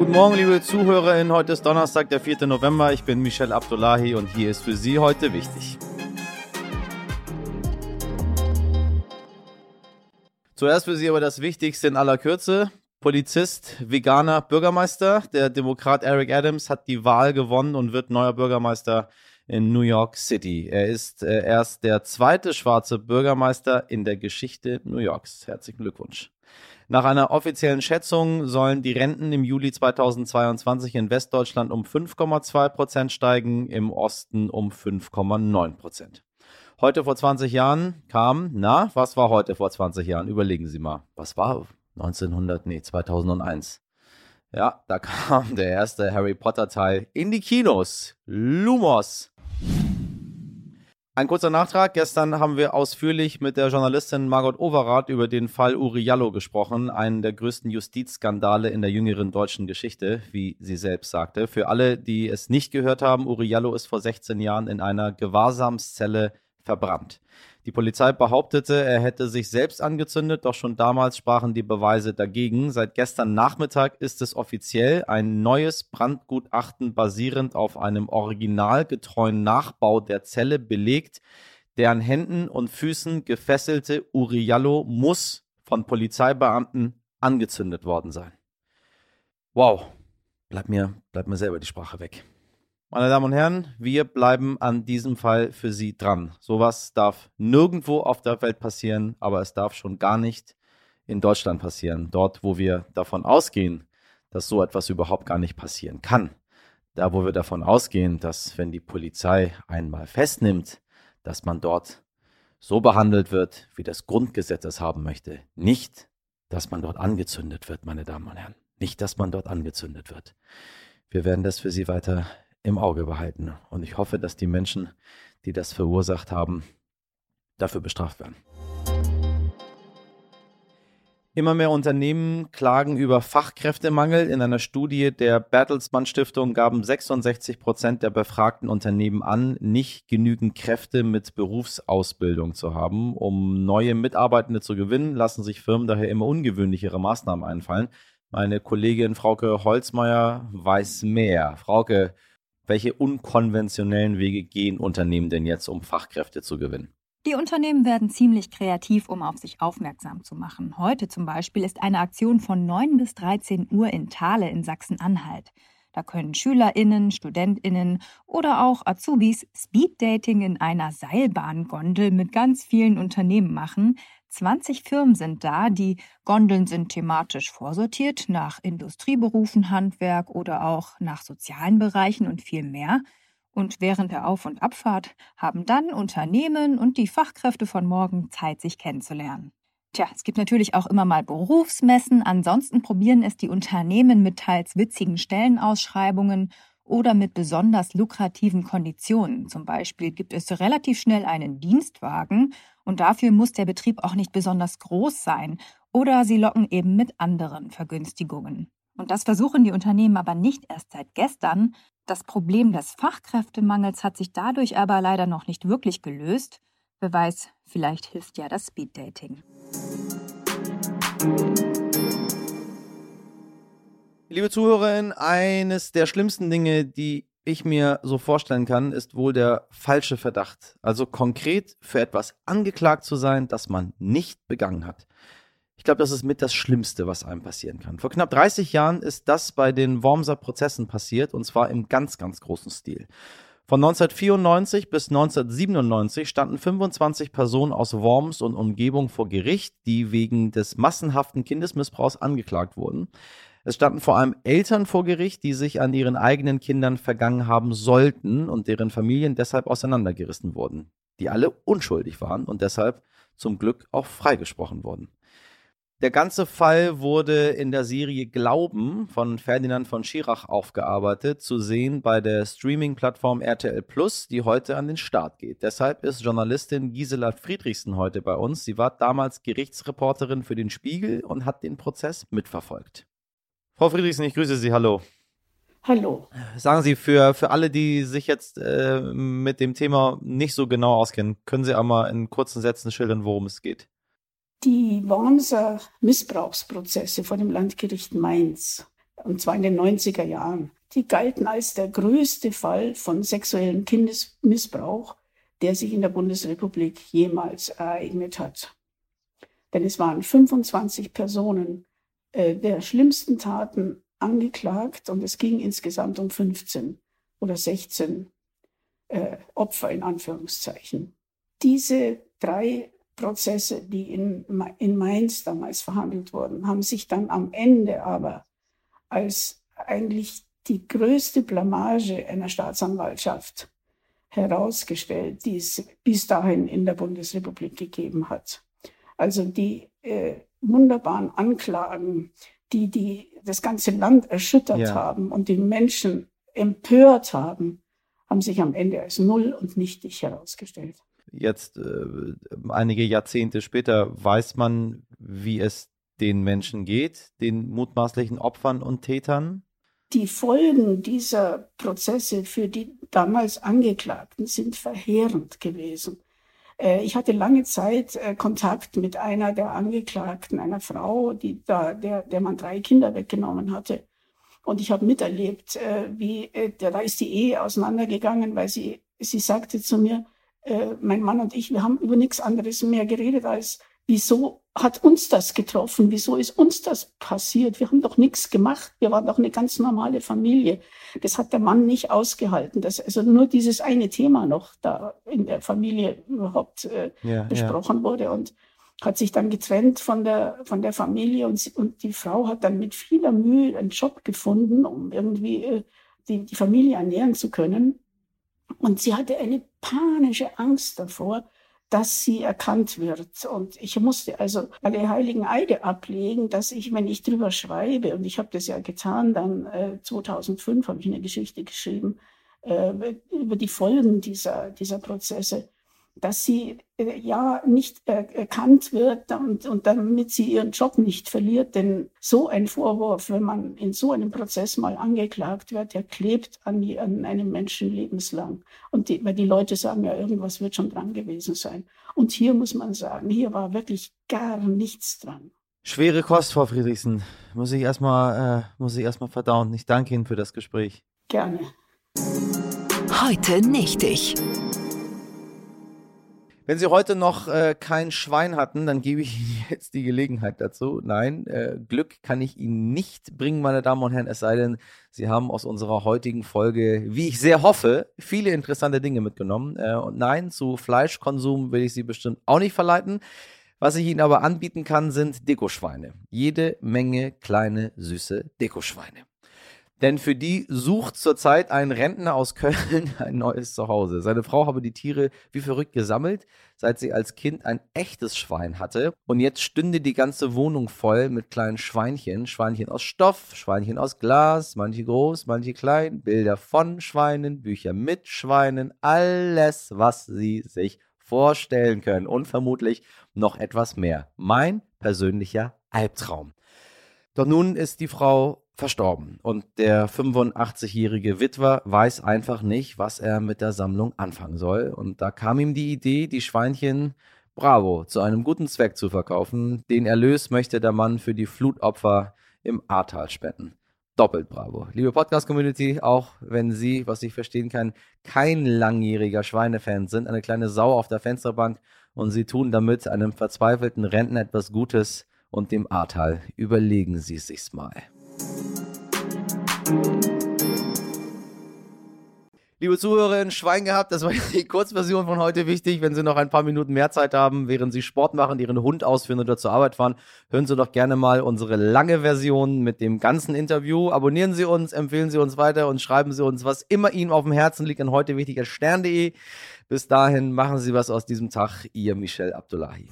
Guten Morgen, liebe ZuhörerInnen. Heute ist Donnerstag, der 4. November. Ich bin Michel Abdullahi und hier ist für Sie heute wichtig. Zuerst für Sie aber das Wichtigste in aller Kürze. Polizist, Veganer, Bürgermeister. Der Demokrat Eric Adams hat die Wahl gewonnen und wird neuer Bürgermeister in New York City. Er ist äh, erst der zweite schwarze Bürgermeister in der Geschichte New Yorks. Herzlichen Glückwunsch. Nach einer offiziellen Schätzung sollen die Renten im Juli 2022 in Westdeutschland um 5,2 Prozent steigen, im Osten um 5,9 Prozent. Heute vor 20 Jahren kam, na, was war heute vor 20 Jahren? Überlegen Sie mal. Was war 1900, nee, 2001? Ja, da kam der erste Harry Potter Teil in die Kinos. Lumos. Ein kurzer Nachtrag. Gestern haben wir ausführlich mit der Journalistin Margot Overath über den Fall Uri Jallo gesprochen, einen der größten Justizskandale in der jüngeren deutschen Geschichte, wie sie selbst sagte. Für alle, die es nicht gehört haben, Uri Jallo ist vor 16 Jahren in einer Gewahrsamszelle verbrannt. Die Polizei behauptete, er hätte sich selbst angezündet, doch schon damals sprachen die Beweise dagegen. Seit gestern Nachmittag ist es offiziell ein neues Brandgutachten basierend auf einem originalgetreuen Nachbau der Zelle belegt. Der an Händen und Füßen gefesselte Uriallo muss von Polizeibeamten angezündet worden sein. Wow, bleibt mir, bleibt mir selber die Sprache weg. Meine Damen und Herren, wir bleiben an diesem Fall für Sie dran. Sowas darf nirgendwo auf der Welt passieren, aber es darf schon gar nicht in Deutschland passieren. Dort, wo wir davon ausgehen, dass so etwas überhaupt gar nicht passieren kann. Da, wo wir davon ausgehen, dass wenn die Polizei einmal festnimmt, dass man dort so behandelt wird, wie das Grundgesetz es haben möchte. Nicht, dass man dort angezündet wird, meine Damen und Herren. Nicht, dass man dort angezündet wird. Wir werden das für Sie weiter im Auge behalten. Und ich hoffe, dass die Menschen, die das verursacht haben, dafür bestraft werden. Immer mehr Unternehmen klagen über Fachkräftemangel. In einer Studie der Bertelsmann Stiftung gaben 66 Prozent der befragten Unternehmen an, nicht genügend Kräfte mit Berufsausbildung zu haben. Um neue Mitarbeitende zu gewinnen, lassen sich Firmen daher immer ungewöhnlichere Maßnahmen einfallen. Meine Kollegin Frauke Holzmeier weiß mehr. Frauke, welche unkonventionellen Wege gehen Unternehmen denn jetzt, um Fachkräfte zu gewinnen? Die Unternehmen werden ziemlich kreativ, um auf sich aufmerksam zu machen. Heute zum Beispiel ist eine Aktion von 9 bis 13 Uhr in Thale in Sachsen-Anhalt. Da können SchülerInnen, StudentInnen oder auch Azubis Speeddating in einer Seilbahngondel mit ganz vielen Unternehmen machen. 20 Firmen sind da. Die Gondeln sind thematisch vorsortiert nach Industrieberufen, Handwerk oder auch nach sozialen Bereichen und viel mehr. Und während der Auf- und Abfahrt haben dann Unternehmen und die Fachkräfte von morgen Zeit, sich kennenzulernen. Tja, es gibt natürlich auch immer mal Berufsmessen. Ansonsten probieren es die Unternehmen mit teils witzigen Stellenausschreibungen oder mit besonders lukrativen Konditionen. Zum Beispiel gibt es relativ schnell einen Dienstwagen und dafür muss der Betrieb auch nicht besonders groß sein oder sie locken eben mit anderen Vergünstigungen. Und das versuchen die Unternehmen aber nicht erst seit gestern. Das Problem des Fachkräftemangels hat sich dadurch aber leider noch nicht wirklich gelöst. Wer weiß, vielleicht hilft ja das Speeddating. Liebe Zuhörerinnen, eines der schlimmsten Dinge, die ich mir so vorstellen kann, ist wohl der falsche Verdacht. Also konkret für etwas angeklagt zu sein, das man nicht begangen hat. Ich glaube, das ist mit das Schlimmste, was einem passieren kann. Vor knapp 30 Jahren ist das bei den Wormser Prozessen passiert und zwar im ganz, ganz großen Stil. Von 1994 bis 1997 standen 25 Personen aus Worms und Umgebung vor Gericht, die wegen des massenhaften Kindesmissbrauchs angeklagt wurden. Es standen vor allem Eltern vor Gericht, die sich an ihren eigenen Kindern vergangen haben sollten und deren Familien deshalb auseinandergerissen wurden, die alle unschuldig waren und deshalb zum Glück auch freigesprochen wurden. Der ganze Fall wurde in der Serie Glauben von Ferdinand von Schirach aufgearbeitet, zu sehen bei der Streaming-Plattform RTL Plus, die heute an den Start geht. Deshalb ist Journalistin Gisela Friedrichsen heute bei uns. Sie war damals Gerichtsreporterin für den Spiegel und hat den Prozess mitverfolgt. Frau Friedrichsen, ich grüße Sie. Hallo. Hallo. Sagen Sie, für, für alle, die sich jetzt äh, mit dem Thema nicht so genau auskennen, können Sie einmal in kurzen Sätzen schildern, worum es geht? Die Wormser Missbrauchsprozesse vor dem Landgericht Mainz und zwar in den 90er Jahren. Die galten als der größte Fall von sexuellem Kindesmissbrauch, der sich in der Bundesrepublik jemals ereignet hat. Denn es waren 25 Personen äh, der schlimmsten Taten angeklagt und es ging insgesamt um 15 oder 16 äh, Opfer in Anführungszeichen. Diese drei Prozesse, die in, in Mainz damals verhandelt wurden, haben sich dann am Ende aber als eigentlich die größte Blamage einer Staatsanwaltschaft herausgestellt, die es bis dahin in der Bundesrepublik gegeben hat. Also die äh, wunderbaren Anklagen, die, die das ganze Land erschüttert ja. haben und die Menschen empört haben, haben sich am Ende als null und nichtig herausgestellt. Jetzt äh, einige Jahrzehnte später weiß man, wie es den Menschen geht, den mutmaßlichen Opfern und Tätern? Die Folgen dieser Prozesse für die damals Angeklagten sind verheerend gewesen. Äh, ich hatte lange Zeit äh, Kontakt mit einer der Angeklagten, einer Frau, die da, der, der man drei Kinder weggenommen hatte. Und ich habe miterlebt, äh, wie da ist die Ehe auseinandergegangen, weil sie, sie sagte zu mir, mein Mann und ich, wir haben über nichts anderes mehr geredet als wieso hat uns das getroffen? Wieso ist uns das passiert? Wir haben doch nichts gemacht. Wir waren doch eine ganz normale Familie. Das hat der Mann nicht ausgehalten. Dass also nur dieses eine Thema noch da in der Familie überhaupt äh, ja, besprochen ja. wurde und hat sich dann getrennt von der, von der Familie und, und die Frau hat dann mit vieler Mühe einen Job gefunden, um irgendwie äh, die, die Familie ernähren zu können. Und sie hatte eine panische Angst davor, dass sie erkannt wird. Und ich musste also alle heiligen Eide ablegen, dass ich, wenn ich drüber schreibe, und ich habe das ja getan, dann äh, 2005 habe ich eine Geschichte geschrieben äh, über die Folgen dieser, dieser Prozesse, dass sie äh, ja nicht äh, erkannt wird und, und damit sie ihren Job nicht verliert. Denn so ein Vorwurf, wenn man in so einem Prozess mal angeklagt wird, der klebt an, an einem Menschen lebenslang. Und die, weil die Leute sagen ja, irgendwas wird schon dran gewesen sein. Und hier muss man sagen, hier war wirklich gar nichts dran. Schwere Kost, Frau Friedrichsen. Muss ich erstmal, äh, muss ich erstmal verdauen. Ich danke Ihnen für das Gespräch. Gerne. Heute nicht ich. Wenn Sie heute noch äh, kein Schwein hatten, dann gebe ich Ihnen jetzt die Gelegenheit dazu. Nein, äh, Glück kann ich Ihnen nicht bringen, meine Damen und Herren, es sei denn, Sie haben aus unserer heutigen Folge, wie ich sehr hoffe, viele interessante Dinge mitgenommen. Äh, und nein, zu Fleischkonsum will ich Sie bestimmt auch nicht verleiten. Was ich Ihnen aber anbieten kann, sind Dekoschweine. Jede Menge kleine, süße Dekoschweine. Denn für die sucht zurzeit ein Rentner aus Köln ein neues Zuhause. Seine Frau habe die Tiere wie verrückt gesammelt, seit sie als Kind ein echtes Schwein hatte. Und jetzt stünde die ganze Wohnung voll mit kleinen Schweinchen. Schweinchen aus Stoff, Schweinchen aus Glas, manche groß, manche klein, Bilder von Schweinen, Bücher mit Schweinen, alles, was sie sich vorstellen können. Und vermutlich noch etwas mehr. Mein persönlicher Albtraum. Doch nun ist die Frau verstorben und der 85-jährige Witwer weiß einfach nicht, was er mit der Sammlung anfangen soll. Und da kam ihm die Idee, die Schweinchen Bravo zu einem guten Zweck zu verkaufen. Den Erlös möchte der Mann für die Flutopfer im Ahrtal spenden. Doppelt Bravo. Liebe Podcast-Community, auch wenn Sie, was ich verstehen kann, kein langjähriger Schweinefan sind, eine kleine Sau auf der Fensterbank und Sie tun damit einem verzweifelten Rentner etwas Gutes und dem Ahrtal. Überlegen Sie es sich mal. Liebe Zuhörerinnen, Schwein gehabt, das war die Kurzversion von heute wichtig. Wenn Sie noch ein paar Minuten mehr Zeit haben, während Sie Sport machen, Ihren Hund ausführen oder zur Arbeit fahren, hören Sie doch gerne mal unsere lange Version mit dem ganzen Interview. Abonnieren Sie uns, empfehlen Sie uns weiter und schreiben Sie uns, was immer Ihnen auf dem Herzen liegt, an heute wichtiger Stern.de. Bis dahin machen Sie was aus diesem Tag. Ihr Michel Abdullahi.